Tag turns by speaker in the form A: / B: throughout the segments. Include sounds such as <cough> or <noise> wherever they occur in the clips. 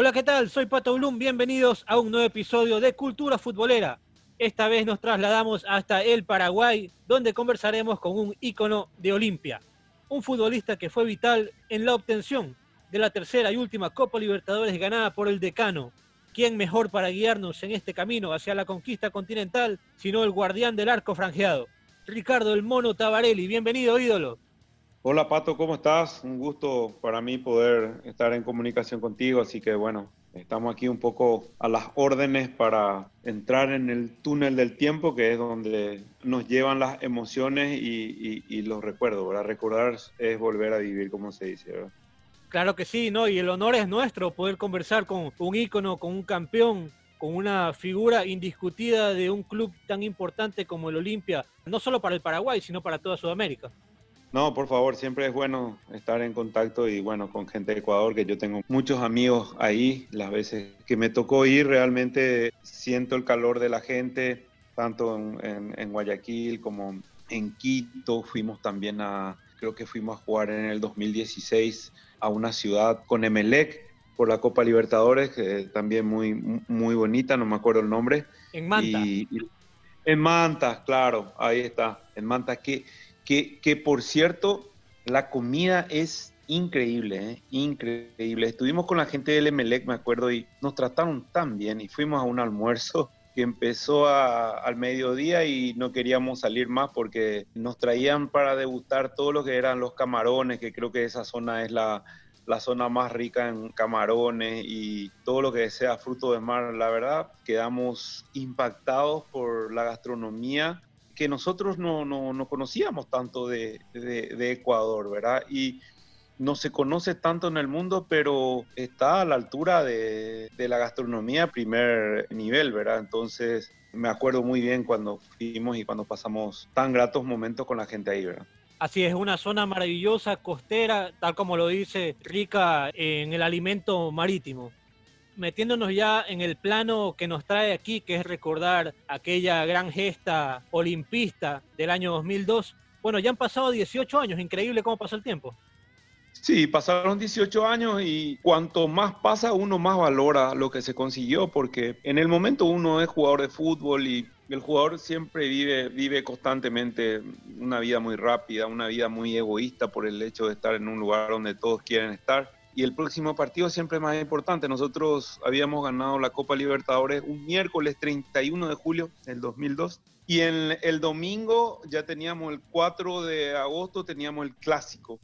A: Hola, ¿qué tal? Soy Pato Blum, bienvenidos a un nuevo episodio de Cultura Futbolera. Esta vez nos trasladamos hasta el Paraguay, donde conversaremos con un ícono de Olimpia, un futbolista que fue vital en la obtención de la tercera y última Copa Libertadores ganada por el decano. ¿Quién mejor para guiarnos en este camino hacia la conquista continental, sino el guardián del arco franjeado? Ricardo el Mono Tabarelli, bienvenido ídolo.
B: Hola Pato, ¿cómo estás? Un gusto para mí poder estar en comunicación contigo, así que bueno, estamos aquí un poco a las órdenes para entrar en el túnel del tiempo, que es donde nos llevan las emociones y, los recuerdos. Recordar es volver a vivir, como se dice, ¿verdad?
A: Claro que sí, ¿no? Y el honor es nuestro poder conversar con un ícono, con un campeón, con una figura indiscutida de un club tan importante como el Olimpia, no solo para el Paraguay, sino para toda Sudamérica.
B: No, por favor, siempre es bueno estar en contacto y bueno, con gente de Ecuador, que yo tengo muchos amigos ahí. Las veces que me tocó ir, realmente siento el calor de la gente, tanto en, Guayaquil como en Quito. Fuimos también a, creo que fuimos a jugar en el 2016 a una ciudad con Emelec por la Copa Libertadores, que también muy, muy bonita, no me acuerdo el nombre.
A: En Manta.
B: en Manta, claro, ahí está, en Manta. Que, que, por cierto, la comida es increíble, ¿eh? increíble. Estuvimos con la gente del Emelec, me acuerdo, y nos trataron tan bien y fuimos a un almuerzo <laughs> que empezó al mediodía y no queríamos salir más porque nos traían para degustar todo lo que eran los camarones, que creo que esa zona es la, la zona más rica en camarones y todo lo que sea fruto de mar. La verdad, quedamos impactados por la gastronomía que nosotros no, no, conocíamos tanto de, de, Ecuador, ¿verdad? Y no se conoce tanto en el mundo, pero está a la altura de, de, la gastronomía primer nivel, ¿verdad? Entonces me acuerdo muy bien cuando fuimos y cuando pasamos tan gratos momentos con la gente ahí, ¿verdad?
A: Así es, una zona maravillosa, costera, tal como lo dice, rica en el alimento marítimo metiéndonos ya en el plano que nos trae aquí, que es recordar aquella gran gesta olimpista del año 2002. Bueno, ya han pasado 18 años, increíble cómo pasó el tiempo.
B: Sí, pasaron 18 años y cuanto más pasa, uno más valora lo que se consiguió, porque en el momento uno es jugador de fútbol y el jugador siempre vive, vive constantemente una vida muy rápida, una vida muy egoísta por el hecho de estar en un lugar donde todos quieren estar y el próximo partido siempre es más importante. Nosotros habíamos ganado la Copa Libertadores un miércoles 31 de julio del 2002 y en el domingo ya teníamos el 4 de agosto, teníamos el clásico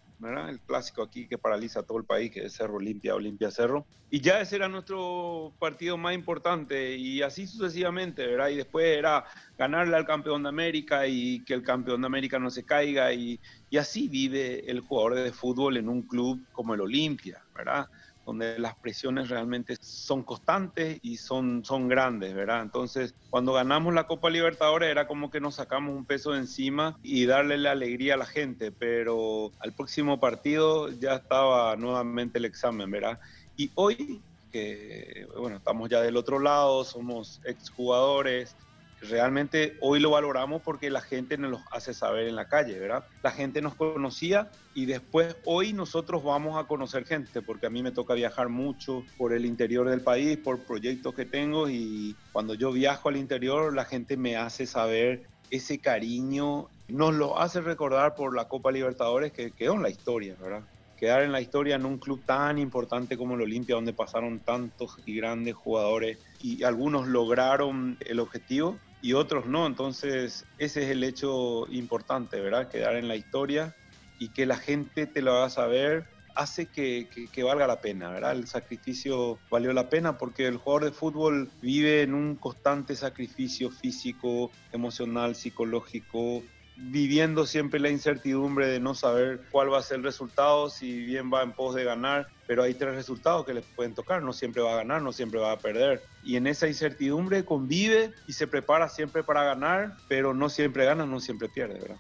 B: el clásico aquí que paraliza todo el país, que es Cerro Olimpia, Olimpia Cerro. Y ya ese era nuestro partido más importante y así sucesivamente, ¿verdad? Y después era ganarle al campeón de América y que el campeón de América no se caiga y, y así vive el jugador de fútbol en un club como el Olimpia, ¿verdad? Donde las presiones realmente son constantes y son, son grandes, ¿verdad? Entonces, cuando ganamos la Copa Libertadores era como que nos sacamos un peso de encima y darle la alegría a la gente, pero al próximo partido ya estaba nuevamente el examen, ¿verdad? Y hoy, que bueno, estamos ya del otro lado, somos exjugadores, realmente hoy lo valoramos porque la gente nos lo hace saber en la calle, ¿verdad? La gente nos conocía y después hoy nosotros vamos a conocer gente, porque a mí me toca viajar mucho por el interior del país, por proyectos que tengo y cuando yo viajo al interior la gente me hace saber ese cariño, nos lo hace recordar por la Copa Libertadores que quedó en la historia, ¿verdad? Quedar en la historia en un club tan importante como el Olimpia, donde pasaron tantos y grandes jugadores y algunos lograron el objetivo, y otros no. Entonces, ese es el hecho importante, ¿verdad? Quedar en la historia y que la gente te lo haga saber hace que, que, valga la pena, ¿verdad? El sacrificio valió la pena porque el jugador de fútbol vive en un constante sacrificio físico, emocional, psicológico, viviendo siempre la incertidumbre de no saber cuál va a ser el resultado, si bien va en pos de ganar, pero hay tres resultados que les pueden tocar, no siempre va a ganar, no siempre va a perder. Y en esa incertidumbre convive y se prepara siempre para ganar, pero no siempre gana, no siempre pierde, ¿verdad?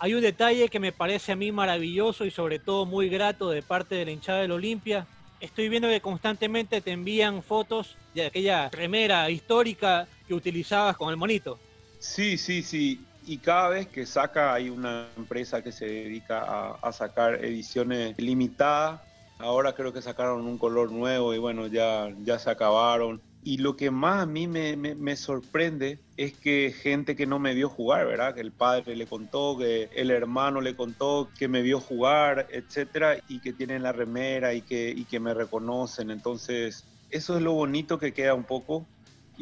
A: Hay un detalle que me parece a mí maravilloso y sobre todo muy grato de parte de la hinchada del Olimpia. Estoy viendo que constantemente te envían fotos de aquella remera histórica que utilizabas con el monito.
B: Sí, sí, sí y cada vez que saca, hay una empresa que se dedica a, sacar ediciones limitadas. Ahora creo que sacaron un color nuevo y bueno, ya, ya se acabaron. Y lo que más a mí me, me, sorprende es que gente que no me vio jugar, ¿verdad? Que el padre le contó, que el hermano le contó que me vio jugar, etcétera, y que tienen la remera y que, y que me reconocen. Entonces, eso es lo bonito que queda un poco.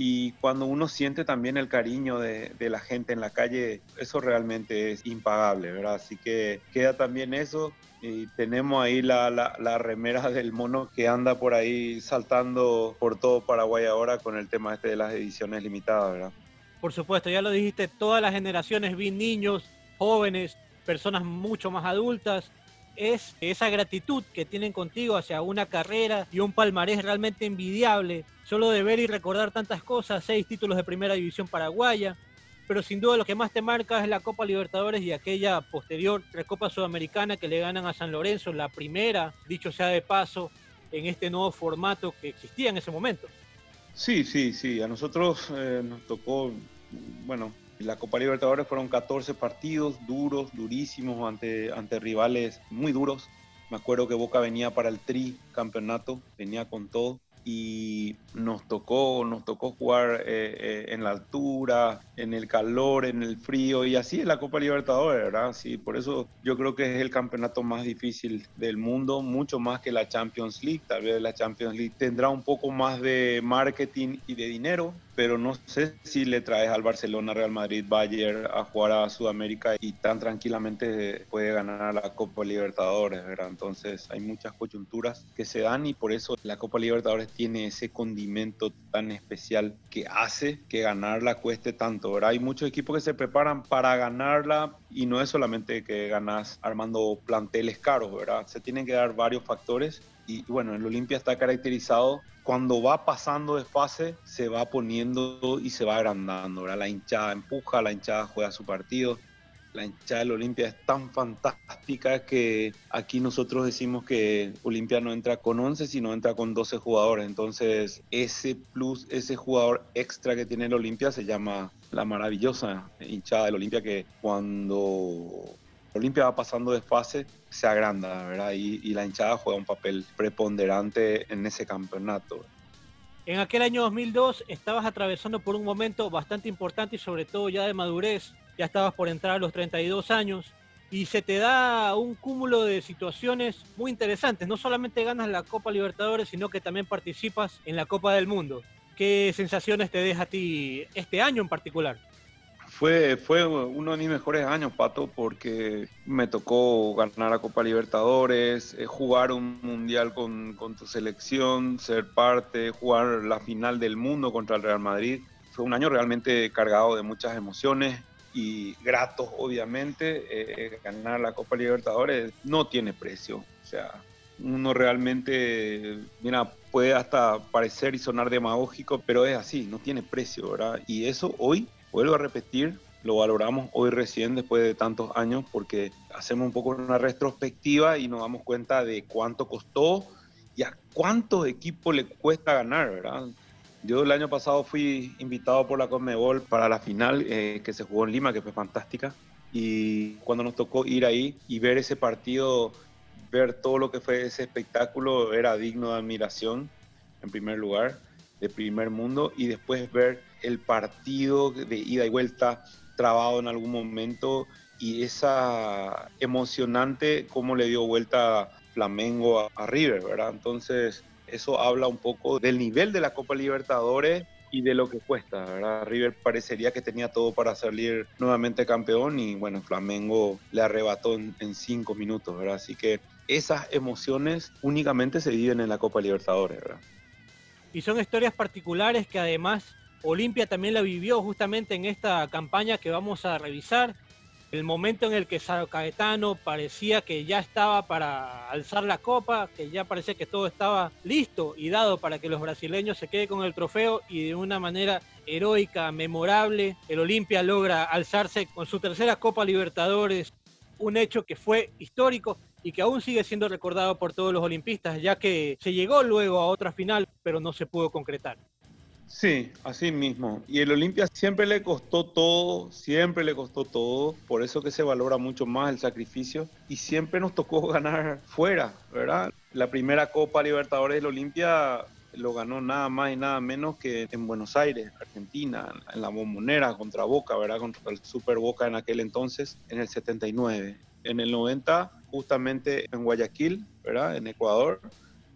B: Y cuando uno siente también el cariño de, de, la gente en la calle, eso realmente es impagable, ¿verdad? Así que queda también eso. Y tenemos ahí la, la, remera del mono que anda por ahí saltando por todo Paraguay ahora con el tema este de las ediciones limitadas, ¿verdad?
A: Por supuesto, ya lo dijiste, todas las generaciones, vi niños, jóvenes, personas mucho más adultas, es esa gratitud que tienen contigo hacia una carrera y un palmarés realmente envidiable, solo de ver y recordar tantas cosas, seis títulos de primera división paraguaya, pero sin duda lo que más te marca es la Copa Libertadores y aquella posterior Recopa Sudamericana que le ganan a San Lorenzo, la primera, dicho sea de paso, en este nuevo formato que existía en ese momento.
B: Sí, sí, sí, a nosotros eh, nos tocó, bueno, la Copa Libertadores fueron 14 partidos duros, durísimos, ante, ante rivales muy duros. Me acuerdo que Boca venía para el tri campeonato, venía con todo y nos tocó, nos tocó jugar eh, eh, en la altura, en el calor, en el frío y así es la Copa Libertadores, ¿verdad? Sí, por eso yo creo que es el campeonato más difícil del mundo, mucho más que la Champions League. Tal vez la Champions League tendrá un poco más de marketing y de dinero, pero no sé si le traes al Barcelona, Real Madrid, Bayern a jugar a Sudamérica y tan tranquilamente puede ganar la Copa Libertadores, ¿verdad? Entonces hay muchas coyunturas que se dan y por eso la Copa Libertadores tiene ese condimento tan especial que hace que ganarla cueste tanto, ¿verdad? Hay muchos equipos que se preparan para ganarla y no es solamente que ganas armando planteles caros, ¿verdad? Se tienen que dar varios factores y bueno, el Olimpia está caracterizado cuando va pasando de fase, se va poniendo y se va agrandando. ¿verdad? La hinchada empuja, la hinchada juega su partido. La hinchada del Olimpia es tan fantástica que aquí nosotros decimos que Olimpia no entra con 11, sino entra con 12 jugadores. Entonces, ese plus, ese jugador extra que tiene el Olimpia se llama la maravillosa hinchada del Olimpia que cuando Olimpia va pasando de se agranda, ¿verdad? Y, la hinchada juega un papel preponderante en ese campeonato.
A: En aquel año 2002 estabas atravesando por un momento bastante importante y sobre todo ya de madurez, ya estabas por entrar a los 32 años y se te da un cúmulo de situaciones muy interesantes. No solamente ganas la Copa Libertadores, sino que también participas en la Copa del Mundo. ¿Qué sensaciones te deja a ti este año en particular?
B: Fue, fue uno de mis mejores años, Pato, porque me tocó ganar la Copa Libertadores, eh, jugar un mundial con, tu selección, ser parte, jugar la final del mundo contra el Real Madrid. Fue un año realmente cargado de muchas emociones y gratos, obviamente. Eh, ganar la Copa Libertadores no tiene precio. O sea, uno realmente, mira, puede hasta parecer y sonar demagógico, pero es así, no tiene precio, ¿verdad? Y eso hoy Vuelvo a repetir, lo valoramos hoy recién después de tantos años porque hacemos un poco una retrospectiva y nos damos cuenta de cuánto costó y a cuántos equipos le cuesta ganar, ¿verdad? Yo el año pasado fui invitado por la Conmebol para la final eh, que se jugó en Lima, que fue fantástica. Y cuando nos tocó ir ahí y ver ese partido, ver todo lo que fue ese espectáculo, era digno de admiración, en primer lugar, de primer mundo, y después ver el partido de ida y vuelta trabado en algún momento y esa emocionante cómo le dio vuelta Flamengo a, River, ¿verdad? Entonces eso habla un poco del nivel de la Copa Libertadores y de lo que cuesta, ¿verdad? River parecería que tenía todo para salir nuevamente campeón y bueno, Flamengo le arrebató en, en cinco minutos, ¿verdad? Así que esas emociones únicamente se viven en la Copa Libertadores, ¿verdad?
A: Y son historias particulares que además Olimpia también la vivió justamente en esta campaña que vamos a revisar. El momento en el que Sao Caetano parecía que ya estaba para alzar la copa, que ya parecía que todo estaba listo y dado para que los brasileños se queden con el trofeo y de una manera heroica, memorable, el Olimpia logra alzarse con su tercera Copa Libertadores, un hecho que fue histórico y que aún sigue siendo recordado por todos los olimpistas, ya que se llegó luego a otra final, pero no se pudo concretar.
B: Sí, así mismo. Y el Olimpia siempre le costó todo, siempre le costó todo, por eso que se valora mucho más el sacrificio y siempre nos tocó <laughs> ganar fuera, ¿verdad? La primera Copa Libertadores del Olimpia lo ganó nada más y nada menos que en Buenos Aires, Argentina, en la bombonera contra Boca, ¿verdad? Contra el Super Boca en aquel entonces, en el 79. En el 90, justamente en Guayaquil, ¿verdad? En Ecuador,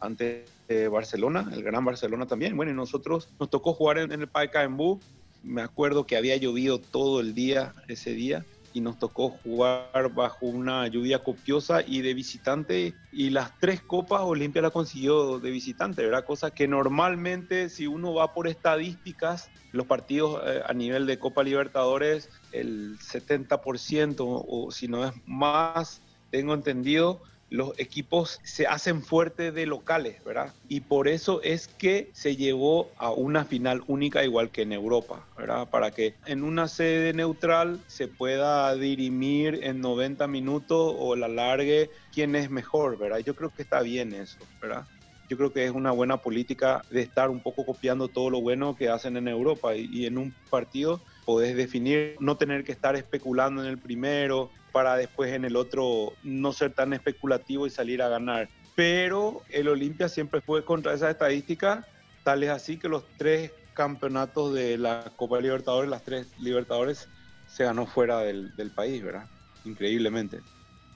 B: ante eh, Barcelona, el Gran Barcelona también. Bueno, y nosotros nos tocó jugar en, el Pacaembu. Me acuerdo que había llovido todo el día ese día y nos tocó jugar bajo una lluvia copiosa y de visitante y las tres copas Olimpia la consiguió de visitante, ¿verdad? Cosa que normalmente si uno va por estadísticas, los partidos eh, a nivel de Copa Libertadores, el 70% o si no es más, tengo entendido, los equipos se hacen fuertes de locales, ¿verdad? Y por eso es que se llevó a una final única igual que en Europa, ¿verdad? Para que en una sede neutral se pueda dirimir en 90 minutos o la largue quién es mejor, ¿verdad? Yo creo que está bien eso, ¿verdad? Yo creo que es una buena política de estar un poco copiando todo lo bueno que hacen en Europa y, y en un partido podés definir, no tener que estar especulando en el primero, para después en el otro no ser tan especulativo y salir a ganar. Pero el Olimpia siempre fue contra esa estadística, tal es así que los tres campeonatos de la Copa Libertadores, las tres Libertadores, se ganó fuera del, del país, ¿verdad? Increíblemente.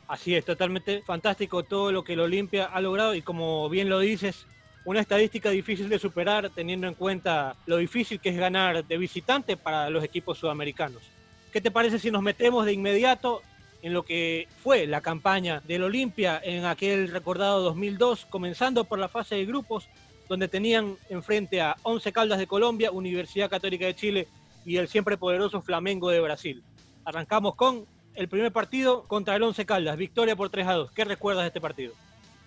A: Así es, totalmente fantástico todo lo que el Olimpia ha logrado y como bien lo dices, una estadística difícil de superar teniendo en cuenta lo difícil que es ganar de visitante para los equipos sudamericanos. ¿Qué te parece si nos metemos de inmediato en lo que fue la campaña del Olimpia en aquel recordado 2002, comenzando por la fase de grupos, donde tenían enfrente a Once Caldas de Colombia, Universidad Católica de Chile y el siempre poderoso Flamengo de Brasil. Arrancamos con el primer partido contra el Once Caldas, victoria por 3 a 2. ¿Qué recuerdas de este partido?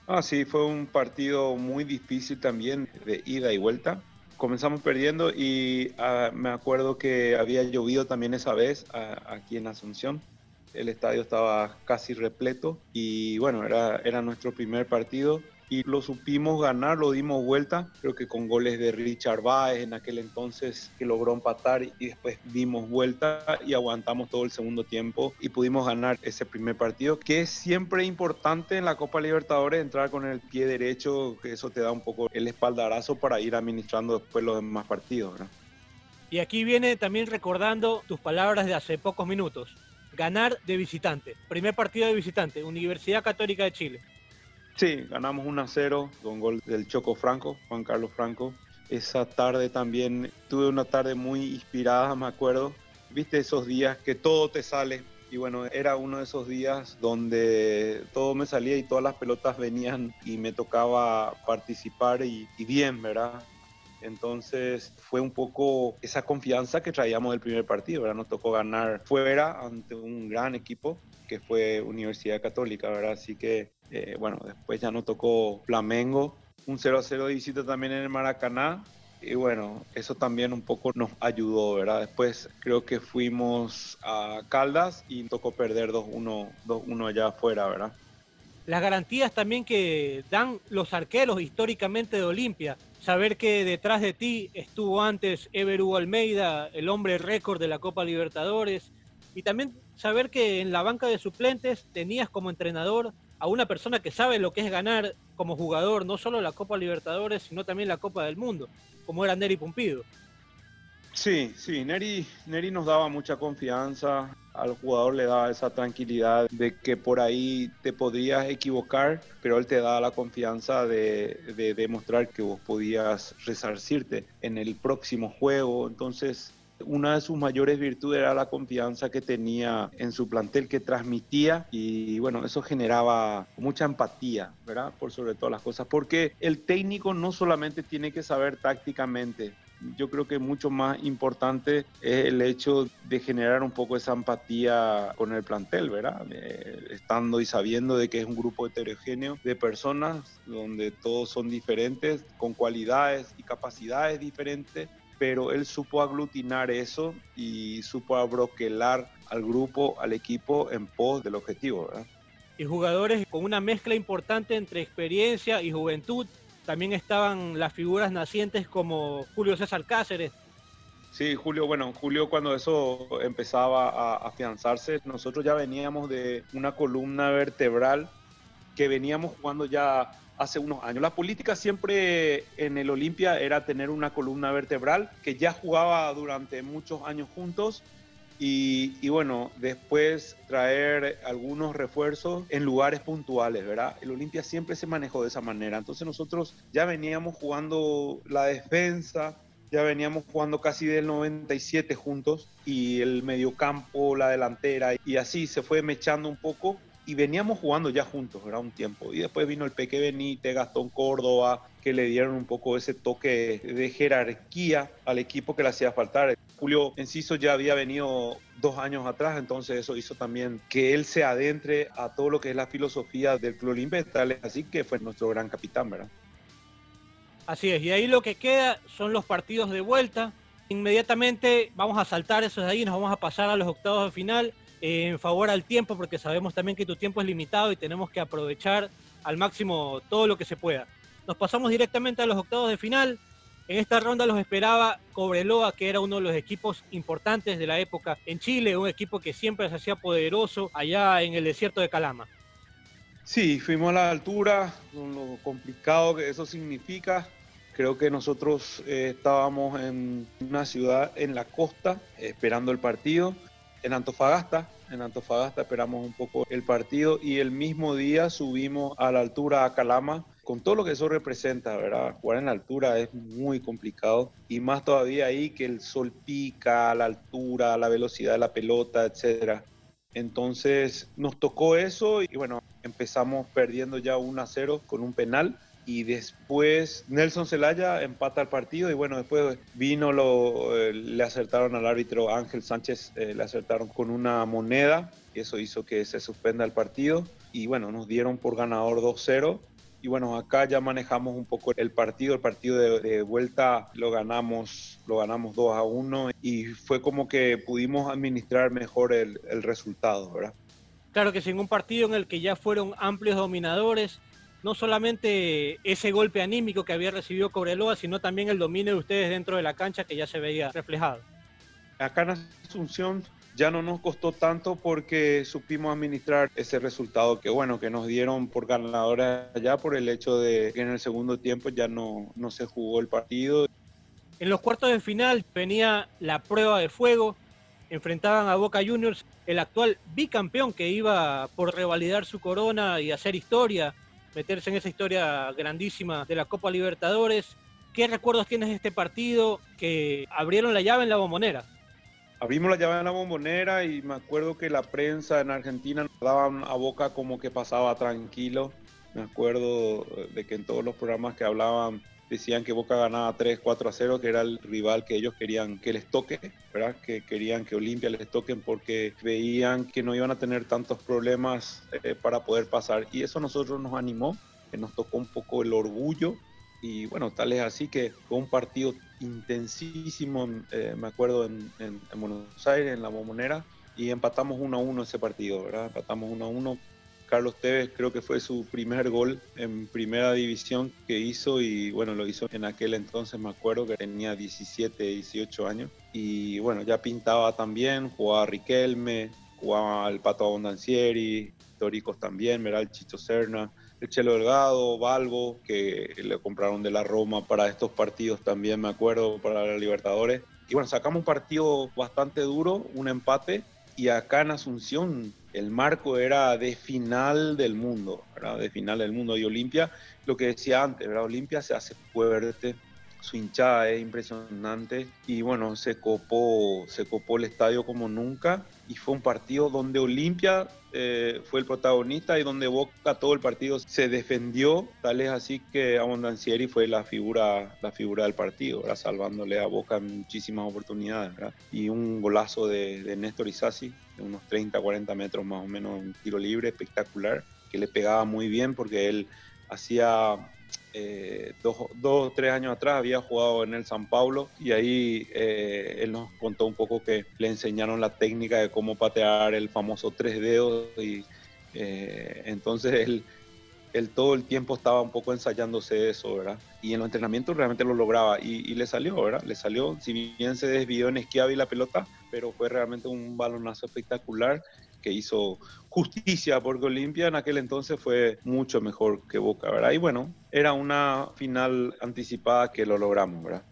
B: Ah, sí, fue un partido muy difícil también de ida y vuelta. Comenzamos perdiendo y uh, me acuerdo que había llovido también esa vez uh, aquí en Asunción el estadio estaba casi repleto y bueno, era, era nuestro primer partido y lo supimos ganar, lo dimos vuelta, creo que con goles de Richard Baez en aquel entonces que logró empatar y después dimos vuelta y aguantamos todo el segundo tiempo y pudimos ganar ese primer partido, que es siempre importante en la Copa Libertadores entrar con el pie derecho, que eso te da un poco el espaldarazo para ir administrando después los demás partidos. ¿no?
A: Y aquí viene también recordando tus palabras de hace pocos minutos ganar de visitante. Primer partido de visitante, Universidad Católica de Chile.
B: Sí, ganamos 1 a 0 con gol del Choco Franco, Juan Carlos Franco. Esa tarde también tuve una tarde muy inspirada, me acuerdo. Viste esos días que todo te sale. Y bueno, era uno de esos días donde todo me salía y todas las pelotas venían y me tocaba participar y, y bien, ¿verdad? Entonces fue un poco esa confianza que traíamos del primer partido, ¿verdad? Nos tocó ganar fuera ante un gran equipo que fue Universidad Católica, ¿verdad? Así que, eh, bueno, después ya nos tocó Flamengo, un 0 a 0 de visita también en el Maracaná. Y bueno, eso también un poco nos ayudó, ¿verdad? Después creo que fuimos a Caldas y tocó perder 2-1 2-1 allá afuera, ¿verdad?
A: Las garantías también que dan los arqueros históricamente de Olimpia, saber que detrás de ti estuvo antes Everu Almeida, el hombre récord de la Copa Libertadores, y también saber que en la banca de suplentes tenías como entrenador a una persona que sabe lo que es ganar como jugador, no solo la Copa Libertadores, sino también la Copa del Mundo, como era Neri Pumpido.
B: Sí, sí, Neri, Neri nos daba mucha confianza, al jugador le daba esa tranquilidad de que por ahí te podrías equivocar, pero él te daba la confianza de, de demostrar que vos podías resarcirte en el próximo juego. Entonces, una de sus mayores virtudes era la confianza que tenía en su plantel, que transmitía y bueno, eso generaba mucha empatía, ¿verdad? Por sobre todas las cosas, porque el técnico no solamente tiene que saber tácticamente, yo creo que mucho más importante es el hecho de generar un poco esa empatía con el plantel, ¿verdad? Eh, estando y sabiendo de que es un grupo heterogéneo de personas donde todos son diferentes, con cualidades y capacidades diferentes, pero él supo aglutinar eso y supo abroquelar al grupo, al equipo en pos del objetivo, ¿verdad?
A: Y jugadores con una mezcla importante entre experiencia y juventud también estaban las figuras nacientes como Julio César Cáceres.
B: Sí, Julio, bueno, Julio cuando eso empezaba a afianzarse, nosotros ya veníamos de una columna vertebral que veníamos jugando ya hace unos años. La política siempre en el Olimpia era tener una columna vertebral que ya jugaba durante muchos años juntos y, bueno, después traer algunos refuerzos en lugares puntuales, ¿verdad? El Olimpia siempre se manejó de esa manera. Entonces nosotros ya veníamos jugando la defensa, ya veníamos jugando casi del 97 juntos y el mediocampo, la delantera y así se fue mechando un poco y veníamos jugando ya juntos, era un tiempo. Y después vino el Peque Benítez, Gastón Córdoba, que le dieron un poco ese toque de jerarquía al equipo que le hacía faltar. Julio Enciso ya había venido dos años atrás, entonces eso hizo también que él se adentre a todo lo que es la filosofía del Club Olimpia, así que fue nuestro gran capitán, ¿verdad?
A: Así es, y ahí lo que queda son los partidos de vuelta. Inmediatamente vamos a saltar esos de ahí, nos vamos a pasar a los octavos de final en favor al tiempo, porque sabemos también que tu tiempo es limitado y tenemos que aprovechar al máximo todo lo que se pueda. Nos pasamos directamente a los octavos de final. En esta ronda los esperaba Cobreloa, que era uno de los equipos importantes de la época en Chile, un equipo que siempre se hacía poderoso allá en el desierto de Calama.
B: Sí, fuimos a la altura, con lo complicado que eso significa. Creo que nosotros eh, estábamos en una ciudad en la costa esperando el partido en Antofagasta. En Antofagasta esperamos un poco el partido y el mismo día subimos a la altura a Calama con todo lo que eso representa, ¿verdad? Jugar en la altura es muy complicado y más todavía ahí que el sol pica, la altura, la velocidad de la pelota, etcétera. Entonces nos tocó eso y bueno, empezamos perdiendo ya 1 a 0 con un penal y después Nelson Zelaya empata el partido y bueno, después vino, lo, eh, le acertaron al árbitro Ángel Sánchez, eh, le acertaron con una moneda y eso hizo que se suspenda el partido y bueno, nos dieron por ganador 2-0 y bueno, acá ya manejamos un poco el partido, el partido de, vuelta lo ganamos, lo ganamos 2 a 1 y fue como que pudimos administrar mejor el, el resultado, ¿verdad?
A: Claro que sin un partido en el que ya fueron amplios dominadores, no solamente ese golpe anímico que había recibido Cobreloa, sino también el dominio de ustedes dentro de la cancha que ya se veía reflejado.
B: Acá en Asunción ya no nos costó tanto porque supimos administrar ese resultado que bueno, que nos dieron por ganadores allá por el hecho de que en el segundo tiempo ya no, no se jugó el partido.
A: En los cuartos de final venía la prueba de fuego, enfrentaban a Boca Juniors, el actual bicampeón que iba por revalidar su corona y hacer historia meterse en esa historia grandísima de la Copa Libertadores. ¿Qué recuerdos tienes de este partido que abrieron la llave en la bombonera?
B: Abrimos la llave en la bombonera y me acuerdo que la prensa en Argentina nos daban a boca como que pasaba tranquilo. Me acuerdo de que en todos los programas que hablaban decían que Boca ganaba 3, 4 a 0, que era el rival que ellos querían que les toque, ¿verdad? Que querían que Olimpia les toquen porque veían que no iban a tener tantos problemas eh, para poder pasar. Y eso a nosotros nos animó, que nos tocó un poco el orgullo. Y bueno, tal es así que fue un partido intensísimo, eh, me acuerdo, en, en, Buenos Aires, en la Bombonera, y empatamos 1 a 1 ese partido, ¿verdad? Empatamos 1 a 1 Carlos Tevez creo que fue su primer gol en primera división que hizo y bueno, lo hizo en aquel entonces, me acuerdo que tenía 17, 18 años. Y bueno, ya pintaba también, jugaba Riquelme, jugaba el Pato Abondancieri, Toricos también, era el Chicho Serna, Chelo Delgado, Balbo, que le compraron de la Roma para estos partidos también, me acuerdo, para la Libertadores. Y bueno, sacamos un partido bastante duro, un empate, y acá en Asunción el marco era de final del mundo, ¿verdad? de final del mundo. Y Olimpia, lo que decía antes. Olimpia se hace fuerte, su hinchada es impresionante. Y bueno, se copó, se copó el estadio como nunca. Y fue un partido donde Olimpia eh, fue el protagonista y donde Boca todo el partido se defendió, tal es así que Abondancieri fue la figura, la figura del partido, salvándole a Boca muchísimas oportunidades y un golazo de, de Néstor Isasi de unos 30, 40 metros más o menos, un tiro libre espectacular que le pegaba muy bien porque él hacía eh, dos o tres años atrás había jugado en el San Paulo y ahí eh, él nos contó un poco que le enseñaron la técnica de cómo patear el famoso tres dedos y eh, entonces él él todo el tiempo estaba un poco ensayándose eso, ¿verdad? Y en los entrenamientos realmente lo lograba y, le salió, ¿verdad? Le salió, si bien se desvió en esquiava y la pelota, pero fue realmente un balonazo espectacular que hizo justicia porque Olimpia en aquel entonces fue mucho mejor que Boca, ¿verdad? Y bueno, era una final anticipada que lo logramos, ¿verdad?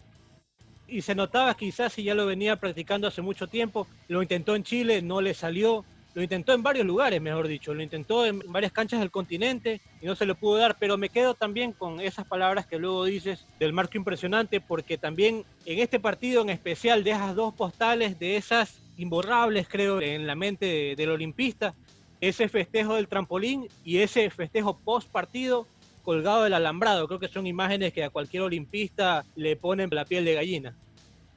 A: Y se notaba quizás si ya lo venía practicando hace mucho tiempo, lo intentó en Chile, no le salió, lo intentó en varios lugares, mejor dicho, lo intentó en varias canchas del continente y no se le pudo dar, pero me quedo también con esas palabras que luego dices del marco impresionante, porque también en este partido en especial dejas dos postales de esas imborrables, creo, en la mente del olimpista, ese festejo del trampolín y ese festejo post partido colgado del alambrado. Creo que son imágenes que a cualquier olimpista le ponen la piel de gallina.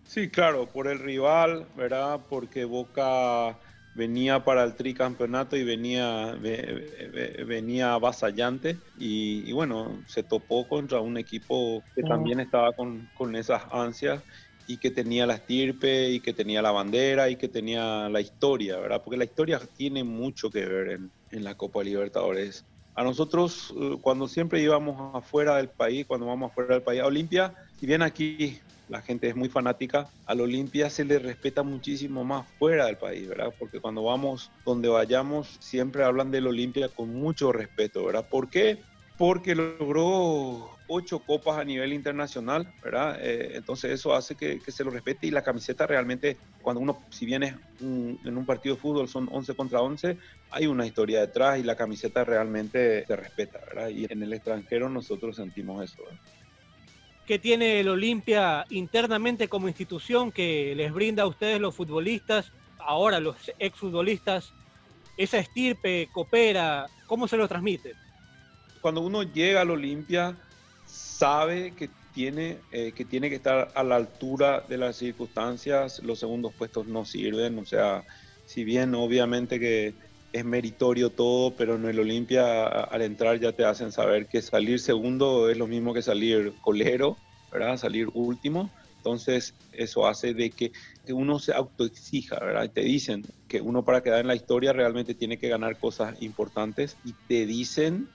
B: Sí, claro, por el rival, ¿verdad? Porque Boca venía para el tricampeonato y venía, venía avasallante y, bueno, se topó contra un equipo que también estaba con, con, esas ansias y que tenía la estirpe y que tenía la bandera y que tenía la historia, ¿verdad? Porque la historia tiene mucho que ver en, en la Copa Libertadores. A nosotros, eh, cuando siempre íbamos afuera del país, cuando vamos afuera del país a Olimpia, si bien aquí la gente es muy fanática, al Olimpia se le respeta muchísimo más fuera del país, ¿verdad? Porque cuando vamos donde vayamos, siempre hablan del Olimpia con mucho respeto, ¿verdad? ¿Por qué? Porque logró ocho copas a nivel internacional, ¿verdad? Eh, entonces eso hace que, se lo respete y la camiseta realmente, cuando uno, si viene en un partido de fútbol son 11 contra 11, hay una historia detrás y la camiseta realmente se respeta, ¿verdad? Y en el extranjero nosotros sentimos eso. ¿verdad?
A: ¿Qué tiene el Olimpia internamente como institución que les brinda a ustedes los futbolistas, ahora los exfutbolistas, esa estirpe, coopera? ¿Cómo se lo transmite?
B: Cuando uno llega al Olimpia, sabe que tiene, eh, que tiene que estar a la altura de las circunstancias, los segundos puestos no sirven, o sea, si bien obviamente que es meritorio todo, pero en el Olimpia al entrar ya te hacen saber que salir segundo es lo mismo que salir colero, ¿verdad? Salir último. Entonces eso hace de que, uno se autoexija, ¿verdad? Te dicen que uno para quedar en la historia realmente tiene que ganar cosas importantes y te dicen,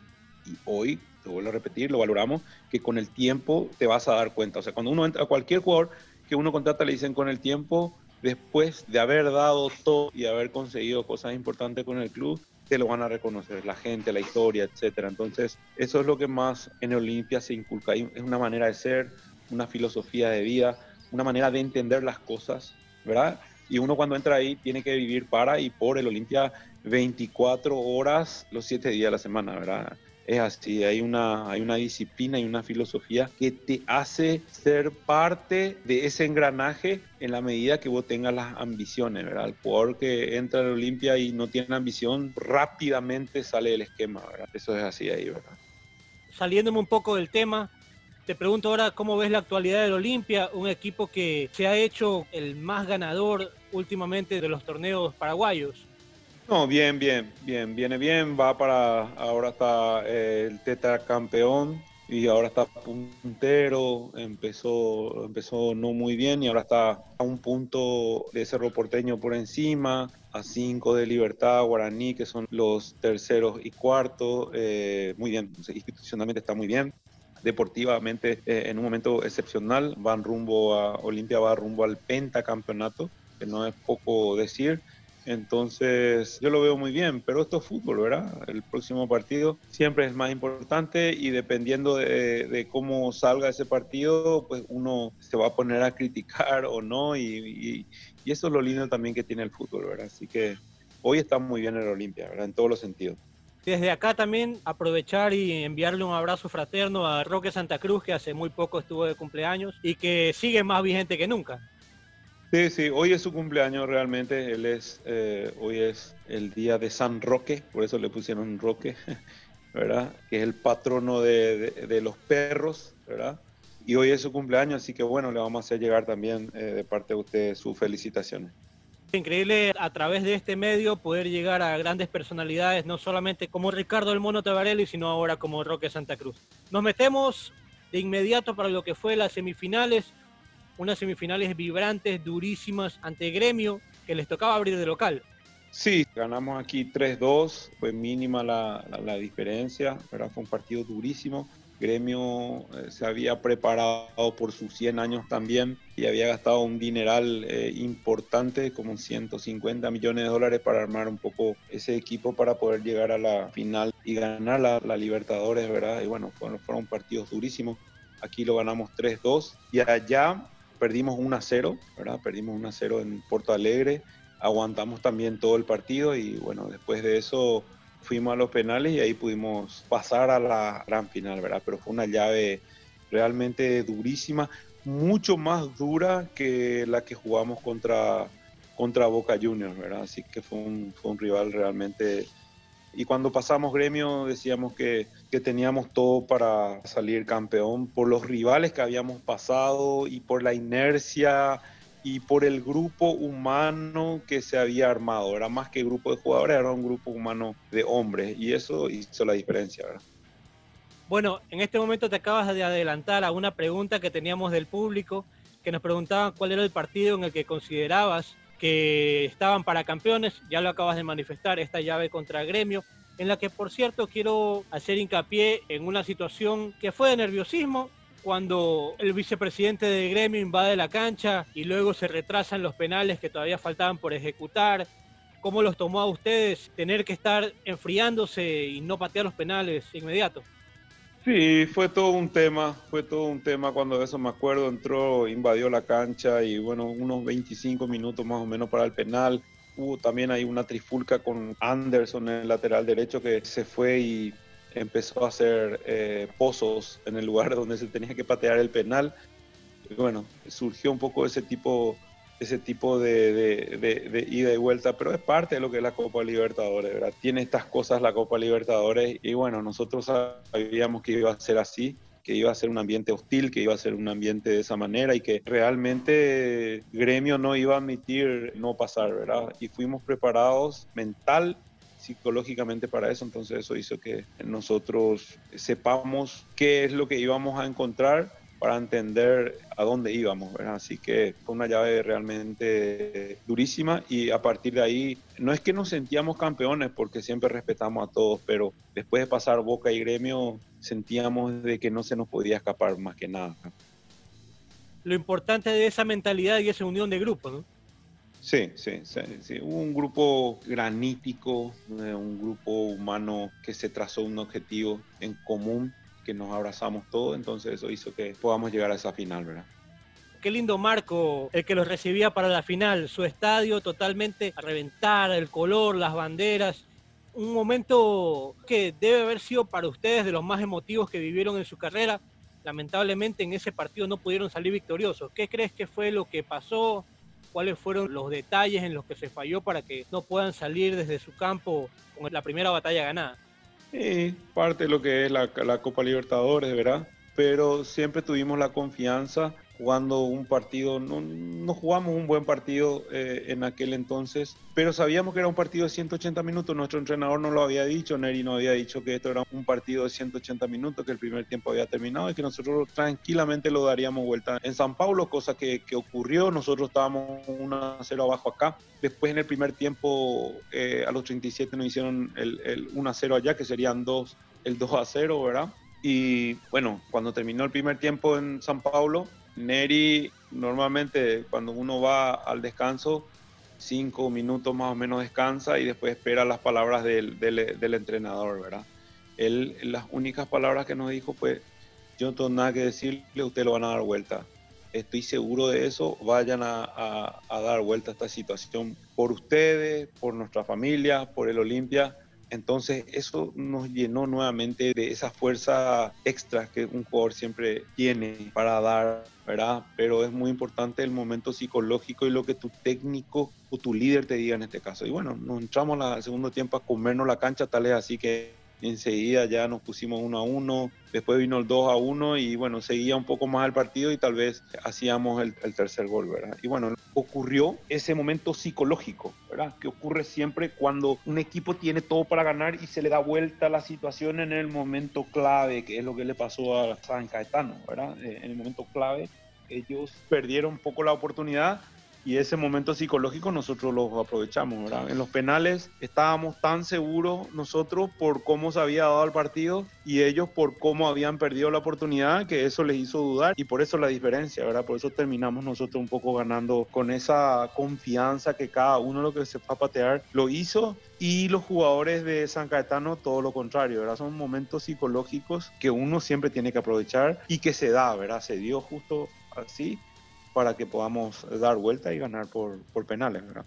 B: y hoy, te vuelvo a repetir, lo valoramos, que con el tiempo te vas a dar cuenta. O sea, cuando uno entra a cualquier jugador que uno contrata le dicen con el tiempo después de haber dado todo y haber conseguido cosas importantes con el club, te lo van a reconocer, la gente, la historia, etcétera. Entonces, eso es lo que más en Olimpia se inculca. Es una manera de ser, una filosofía de vida, una manera de entender las cosas, ¿verdad? Y uno cuando entra ahí tiene que vivir para y por el Olimpia 24 horas los 7 días de la semana, ¿verdad? Es así, hay una, hay una disciplina y una filosofía que te hace ser parte de ese engranaje en la medida que vos tengas las ambiciones, ¿verdad? El jugador que entra a la Olimpia y no tiene ambición, rápidamente sale del esquema, ¿verdad? Eso es así ahí, ¿verdad?
A: Saliéndome un poco del tema, te pregunto ahora cómo ves la actualidad del Olimpia, un equipo que se ha hecho el más ganador últimamente de los torneos paraguayos.
B: No, bien, bien, bien, viene bien, va para, ahora está eh, el tetracampeón y ahora está puntero, empezó, empezó no muy bien y ahora está a un punto de Cerro Porteño por encima, a cinco de Libertad, Guaraní, que son los terceros y cuartos, eh, muy bien, institucionalmente está muy bien deportivamente eh, en un momento excepcional, van rumbo a, Olimpia va rumbo al pentacampeonato, que no es poco decir, entonces, yo lo veo muy bien, pero esto es fútbol, ¿verdad? El próximo partido siempre es más importante y dependiendo de, cómo salga ese partido, pues uno se va a poner a criticar o no y, eso es lo lindo también que tiene el fútbol, ¿verdad? Así que hoy está muy bien el Olimpia, ¿verdad? En todos los sentidos.
A: Desde acá también aprovechar y enviarle un abrazo fraterno a Roque Santa Cruz, que hace muy poco estuvo de cumpleaños y que sigue más vigente que nunca.
B: Sí, sí, hoy es su cumpleaños realmente. Él es, eh, hoy es el día de San Roque, por eso le pusieron Roque, <laughs> ¿verdad? Que es el patrono de, los perros, ¿verdad? Y hoy es su cumpleaños, así que bueno, le vamos a hacer llegar también eh, de parte de usted sus felicitaciones.
A: Increíble a través de este medio poder llegar a grandes personalidades, no solamente como Ricardo el Mono Tabarelli, sino ahora como Roque Santa Cruz. Nos metemos de inmediato para lo que fue las semifinales unas semifinales vibrantes, durísimas, ante Gremio, que les tocaba abrir de local.
B: Sí, ganamos aquí 3-2, fue mínima la, la, diferencia, pero fue un partido durísimo. Gremio eh, se había preparado por sus 100 años también y había gastado un dineral eh, importante, como 150 millones de dólares, para armar un poco ese equipo para poder llegar a la final y ganar la, la Libertadores, ¿verdad? Y bueno, fueron, fueron partidos durísimos. Aquí lo ganamos 3-2 y allá perdimos 1-0, ¿verdad? Perdimos 1-0 en Porto Alegre aguantamos también todo el partido y bueno, después de eso fuimos a los penales y ahí pudimos pasar a la gran final, ¿verdad? Pero fue una llave realmente durísima, mucho más dura que la que jugamos contra, contra Boca Juniors, ¿verdad? Así que fue un, fue un rival realmente... Y cuando pasamos gremio decíamos que, que teníamos todo para salir campeón por los rivales que habíamos pasado y por la inercia y por el grupo humano que se había armado. Era más que grupo de jugadores, era un grupo humano de hombres y eso hizo la diferencia.
A: Bueno, en este momento te acabas de adelantar a una pregunta que teníamos del público, que nos preguntaban cuál era el partido en el que considerabas que estaban para campeones, ya lo acabas de manifestar, esta llave contra Gremio, en la que por cierto quiero hacer hincapié en una situación que fue de nerviosismo, cuando el vicepresidente de gremio invade la cancha y luego se retrasan los penales que todavía faltaban por ejecutar. ¿Cómo los tomó a ustedes tener que estar enfriándose y no patear los penales inmediatos?
B: Sí, fue todo un tema, fue todo un tema cuando eso me acuerdo, entró, invadió la cancha y bueno, unos 25 minutos más o menos para el penal. Hubo también ahí una trifulca con Anderson en el lateral derecho que se fue y empezó a hacer eh, pozos en el lugar <laughs> donde se tenía que patear el penal. Y bueno, surgió un poco ese tipo, ese tipo de, de, ida y vuelta, pero es parte de lo que es la Copa Libertadores, ¿verdad? Tiene estas cosas la Copa Libertadores y bueno, nosotros sabíamos que iba a ser así que iba a ser un ambiente hostil, que iba a ser un ambiente de esa manera y que realmente gremio no iba a admitir no pasar, ¿verdad? Y fuimos preparados mental psicológicamente para eso, entonces eso hizo que nosotros sepamos qué es lo que íbamos a encontrar para entender a dónde íbamos, Así que fue una llave realmente durísima y a partir de ahí no es que nos sentíamos campeones porque siempre respetamos a todos, pero después de pasar Boca y Gremio sentíamos de que no se nos podía escapar más que nada.
A: Lo importante de esa mentalidad y esa unión de grupo, ¿no?
B: Sí, sí, sí, Hubo un grupo granítico, eh, un grupo humano que se trazó un objetivo en común, que nos abrazamos todos, entonces eso hizo que podamos llegar a esa final, ¿verdad?
A: Qué lindo marco el que los recibía para la final, su estadio totalmente a reventar, el color, las banderas, un momento que debe haber sido para ustedes de los más emotivos que vivieron en su carrera. Lamentablemente en ese partido no pudieron salir victoriosos. ¿Qué crees que fue lo que pasó? cuáles fueron los detalles en los que se falló para que no puedan salir desde su campo con la primera batalla ganada.
B: Sí, parte de lo que es la Copa Libertadores, ¿verdad? Pero siempre tuvimos la confianza jugando un partido, no, no jugamos un buen partido eh, en aquel entonces, pero sabíamos que era un partido de 180 minutos, nuestro entrenador no lo había dicho, Neri no había dicho que esto era un partido de 180 minutos, que el primer tiempo había terminado y que nosotros tranquilamente lo daríamos vuelta en San Paulo, cosa que, que ocurrió, nosotros estábamos 1 0 abajo acá, después en el primer tiempo eh, a los 37 nos hicieron el, el 1 0 allá, que serían dos, el 2 a 0, ¿verdad? Y bueno, cuando terminó el primer tiempo en San Paulo, Neri, normalmente cuando uno va al descanso, cinco minutos más o menos descansa y después espera las palabras del, del, entrenador, ¿verdad? Él, las únicas palabras que nos dijo fue, yo no tengo nada que decirle, usted lo van a dar vuelta. Estoy seguro de eso, vayan a, a, a dar vuelta a esta situación por ustedes, por nuestra familia, por el Olimpia entonces eso nos llenó nuevamente de esa fuerza extra que un jugador siempre tiene para dar, ¿verdad? Pero es muy importante el momento psicológico y lo que tu técnico o tu líder te diga en este caso. Y bueno, nos entramos al segundo tiempo a comernos la cancha, tal es así que enseguida ya nos pusimos uno a uno, después vino el 2 a 1 y bueno, seguía un poco más el partido y tal vez hacíamos el, tercer gol, ¿verdad? Y bueno, ocurrió ese momento psicológico, ¿verdad? Que ocurre siempre cuando un equipo tiene todo para ganar y se le da vuelta la situación en el momento clave, que es lo que le pasó a San Caetano, ¿verdad? Eh, en el momento clave ellos perdieron un poco la oportunidad y ese momento psicológico nosotros lo aprovechamos, ¿verdad? En los penales estábamos tan seguros nosotros por cómo se había dado el partido y ellos por cómo habían perdido la oportunidad que eso les hizo dudar y por eso la diferencia, ¿verdad? Por eso terminamos nosotros un poco ganando con esa confianza que cada uno lo que se fue a patear lo hizo y los jugadores de San Caetano todo lo contrario, ¿verdad? Son momentos psicológicos que uno siempre tiene que aprovechar y que se da, ¿verdad? Se dio justo así para que podamos dar vuelta y ganar por, por penales. ¿verdad?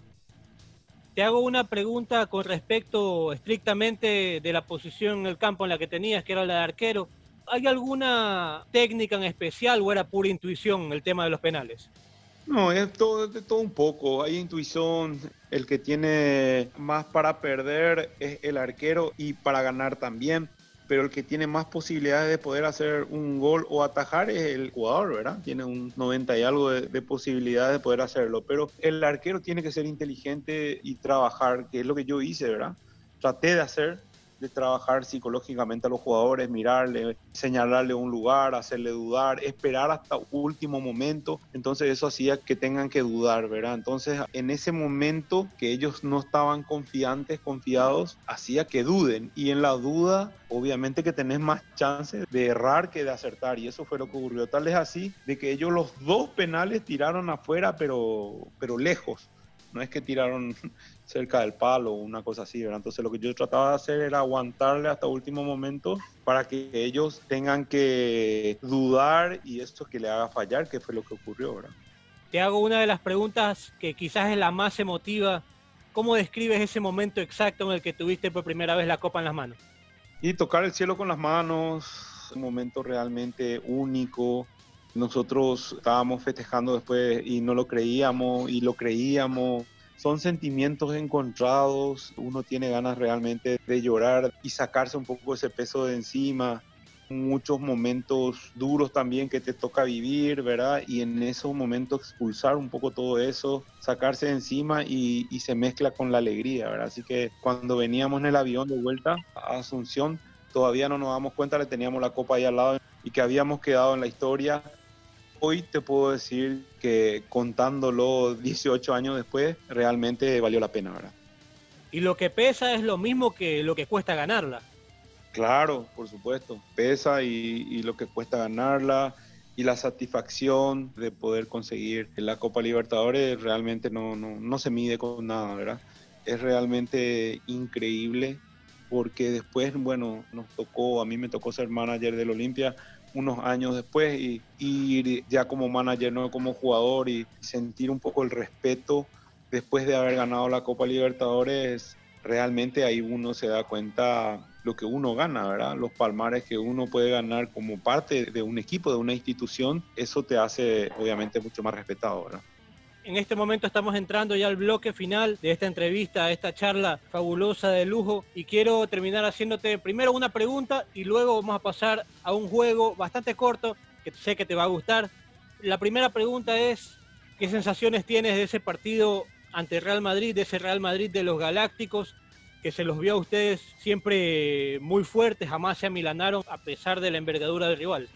A: Te hago una pregunta con respecto estrictamente de la posición en el campo en la que tenías, que era la de arquero. ¿Hay alguna técnica en especial o era pura intuición el tema de los penales?
B: No, es todo, de todo un poco. Hay intuición. El que tiene más para perder es el arquero y para ganar también pero el que tiene más posibilidades de poder hacer un gol o atajar es el jugador, ¿verdad? Tiene un 90 y algo de, posibilidades de poder hacerlo, pero el arquero tiene que ser inteligente y trabajar, que es lo que yo hice, ¿verdad? Traté de hacer de trabajar psicológicamente a los jugadores, mirarle, señalarle un lugar, hacerle dudar, esperar hasta último momento. Entonces eso hacía que tengan que dudar, ¿verdad? Entonces en ese momento que ellos no estaban confiantes, confiados, hacía que duden. Y en la duda, obviamente que tenés más chances de errar que de acertar. Y eso fue lo que ocurrió. Tal es así de que ellos los dos penales tiraron afuera, pero, pero lejos no es que tiraron <laughs> cerca del palo o una cosa así, ¿verdad? Entonces lo que yo trataba de hacer era aguantarle hasta último momento para que ellos tengan que dudar y esto que le haga fallar, que fue lo que ocurrió, ¿verdad?
A: Te hago una de las preguntas que quizás es la más emotiva. ¿Cómo describes ese momento exacto en el que tuviste por primera vez la copa en las manos?
B: Y tocar el cielo con las manos, un momento realmente único, nosotros estábamos festejando después y no lo creíamos y lo creíamos. Son sentimientos encontrados, uno tiene ganas realmente de llorar y sacarse un poco ese peso de encima. Muchos momentos duros también que te toca vivir, ¿verdad? Y en esos momentos expulsar un poco todo eso, sacarse de encima y, y se mezcla con la alegría, ¿verdad? Así que cuando veníamos en el avión de vuelta a Asunción, todavía no nos damos cuenta, le teníamos la copa ahí al lado y que habíamos quedado en la historia hoy te puedo decir que contándolo 18 años después, realmente valió la pena, ¿verdad?
A: Y lo que pesa es lo mismo que lo que cuesta ganarla.
B: Claro, por supuesto, pesa y, lo que cuesta ganarla y la satisfacción de poder conseguir la Copa Libertadores realmente no, no, no se mide con nada, ¿verdad? Es realmente increíble porque después, bueno, nos tocó, a mí me tocó ser manager del Olimpia unos años después y, ir ya como manager, no como jugador y sentir un poco el respeto después de haber ganado la Copa Libertadores, realmente ahí uno se da cuenta lo que uno gana, ¿verdad? Los palmares que uno puede ganar como parte de un equipo, de una institución, eso te hace obviamente mucho más respetado, ¿verdad?
A: En este momento estamos entrando ya al bloque final de esta entrevista, esta charla fabulosa de lujo y quiero terminar haciéndote primero una pregunta y luego vamos a pasar a un juego bastante corto que sé que te va a gustar. La primera pregunta es, ¿qué sensaciones tienes de ese partido ante Real Madrid, de ese Real Madrid de los Galácticos, que se los vio a ustedes siempre muy fuertes, jamás se amilanaron a pesar de la envergadura del rival?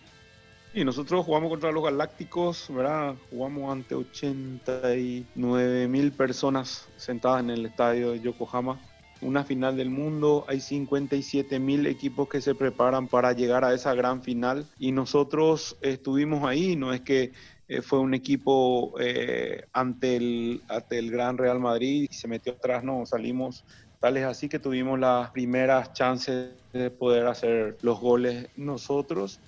B: Y nosotros jugamos contra los Galácticos, ¿verdad? Jugamos ante 89 mil personas sentadas en el estadio de Yokohama. Una final del mundo, hay 57 mil equipos que se preparan para llegar a esa gran final y nosotros estuvimos ahí, no es que eh, fue un equipo eh, ante, el, ante el Gran Real Madrid y se metió atrás, no, salimos tal es así que tuvimos las primeras chances de poder hacer los goles nosotros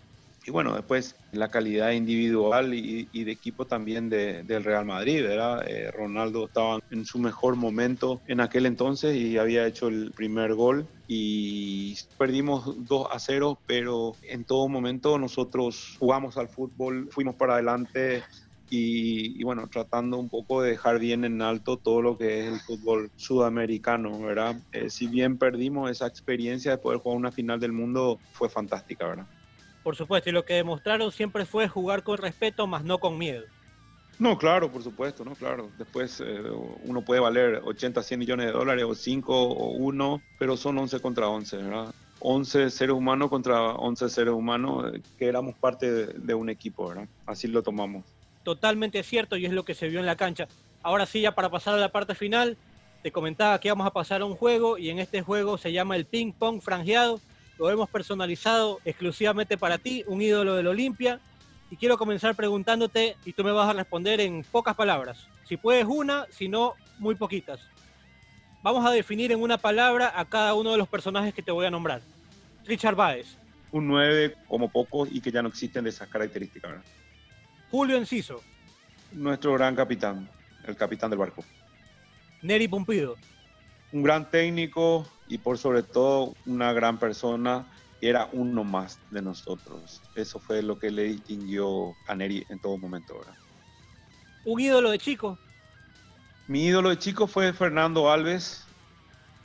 B: y bueno, después la calidad individual y, de equipo también del Real Madrid, ¿verdad? Eh, Ronaldo estaba en su mejor momento en aquel entonces y había hecho el primer gol y perdimos 2 a 0, pero en todo momento nosotros jugamos al fútbol, fuimos para adelante, y, bueno, tratando un poco de dejar bien en alto todo lo que es el fútbol sudamericano, ¿verdad? Eh, si bien perdimos esa experiencia de poder jugar una final del mundo, fue fantástica, ¿verdad?
A: Por supuesto, y lo que demostraron siempre fue jugar con respeto, más no con miedo.
B: No, claro, por supuesto, no, claro. Después eh, uno puede valer 80, 100 millones de dólares, o 5 o 1, pero son 11 contra 11, ¿verdad? 11 seres humanos contra 11 seres humanos eh, que éramos parte de, de un equipo, ¿verdad? Así lo tomamos.
A: Totalmente cierto y es lo que se vio en la cancha. Ahora sí, ya para pasar a la parte final, te comentaba que vamos a pasar a un juego y en este juego se llama el ping pong franjeado. Lo hemos personalizado exclusivamente para ti, un ídolo del Olimpia. Y quiero comenzar preguntándote y tú me vas a responder en pocas palabras. Si puedes una, si no, muy poquitas. Vamos a definir en una palabra a cada uno de los personajes que te voy a nombrar. Richard Baez.
B: Un 9 como pocos y que ya no existen de esas características. ¿verdad?
A: Julio Enciso.
B: Nuestro gran capitán, el capitán del barco.
A: Neri Pumpido.
B: Un gran técnico y por sobre todo una gran persona. Era uno más de nosotros. Eso fue lo que le distinguió a Neri en todo momento. ¿verdad?
A: Un ídolo de chico.
B: Mi ídolo de chico fue Fernando Alves,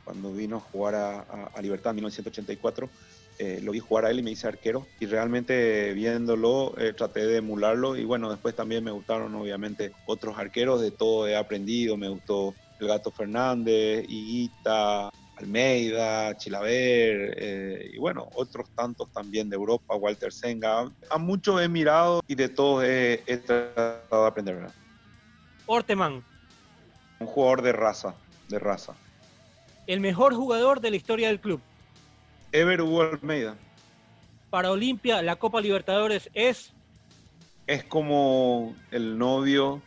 B: cuando vino a jugar a, a- a Libertad en 1984. eh, lo vi jugar a él y me hice arquero. Y realmente viéndolo, eh, traté de emularlo. Y bueno, después también me gustaron, obviamente, otros arqueros. De todo he aprendido. Me gustó el Gato Fernández, Higuita, Almeida, Chilaver. eh, y bueno, otros tantos también de Europa, Walter Senga. A muchos he mirado y de todos he, he tratado de aprender. ¿verdad?
A: Orteman.
B: Un jugador de raza, de raza.
A: El mejor jugador de la historia del club.
B: Ever Hugo Almeida.
A: Para Olimpia, la Copa Libertadores es
B: Es como el novio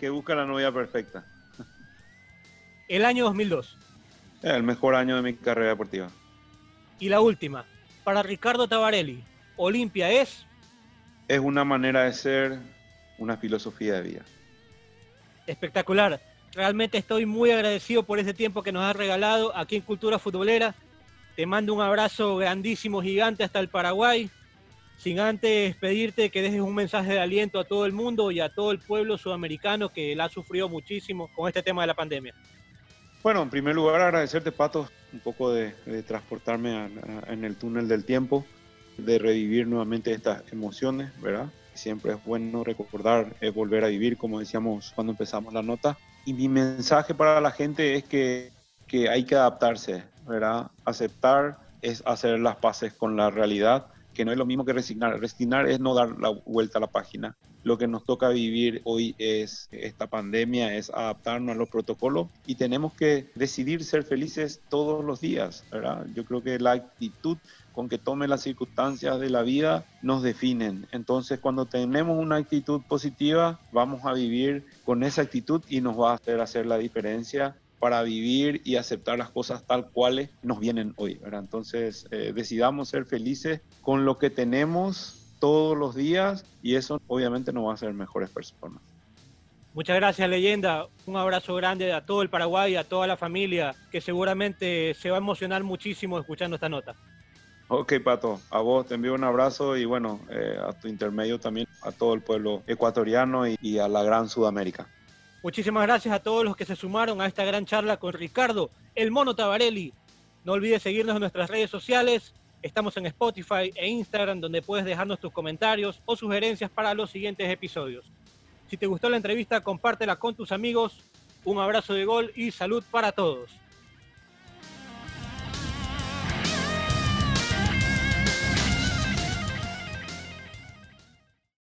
B: que busca la novia perfecta.
A: El año 2002.
B: El mejor año de mi carrera deportiva.
A: Y la última, para Ricardo Tabarelli, Olimpia es
B: Es una manera de ser, una filosofía de vida.
A: espectacular. Realmente estoy muy agradecido por ese tiempo que nos has regalado aquí en Cultura Futbolera. Te mando un abrazo grandísimo, gigante hasta el Paraguay. Sin antes pedirte que dejes un mensaje de aliento a todo el mundo y a todo el pueblo sudamericano que la ha sufrido muchísimo con este tema de la pandemia.
B: Bueno, en primer lugar agradecerte, Pato, un poco de, transportarme en el túnel del tiempo, de revivir nuevamente estas emociones, ¿verdad? Siempre es bueno recordar, es volver a vivir, como decíamos cuando empezamos la nota. Y mi mensaje para la gente es que, que hay que adaptarse, ¿verdad? Aceptar es hacer las paces con la realidad, que no es lo mismo que resignar. Resignar es no dar la vuelta a la página. Lo que nos toca vivir hoy es esta pandemia, es adaptarnos a los protocolos y tenemos que decidir ser felices todos los días, ¿verdad? Yo creo que la actitud con que tome las circunstancias de la vida nos definen. Entonces, cuando tenemos una actitud positiva, vamos a vivir con esa actitud y nos va a hacer hacer la diferencia para vivir y aceptar las cosas tal cuales nos vienen hoy, ¿verdad? Entonces, eh, decidamos ser felices con lo que tenemos todos los días y eso obviamente nos va a hacer mejores personas.
A: Muchas gracias, leyenda. Un abrazo grande a todo el Paraguay, a toda la familia, que seguramente se va a emocionar muchísimo escuchando esta nota.
B: Ok, Pato, a vos te envío un abrazo y bueno, eh, a tu intermedio también a todo el pueblo ecuatoriano y, y a la gran Sudamérica.
A: Muchísimas gracias a todos los que se sumaron a esta gran charla con Ricardo, el mono Tabarelli. No olvides seguirnos en nuestras redes sociales. Estamos en Spotify e Instagram donde puedes dejarnos tus comentarios o sugerencias para los siguientes episodios. Si te gustó la entrevista, compártela con tus amigos. Un abrazo de gol y salud para todos.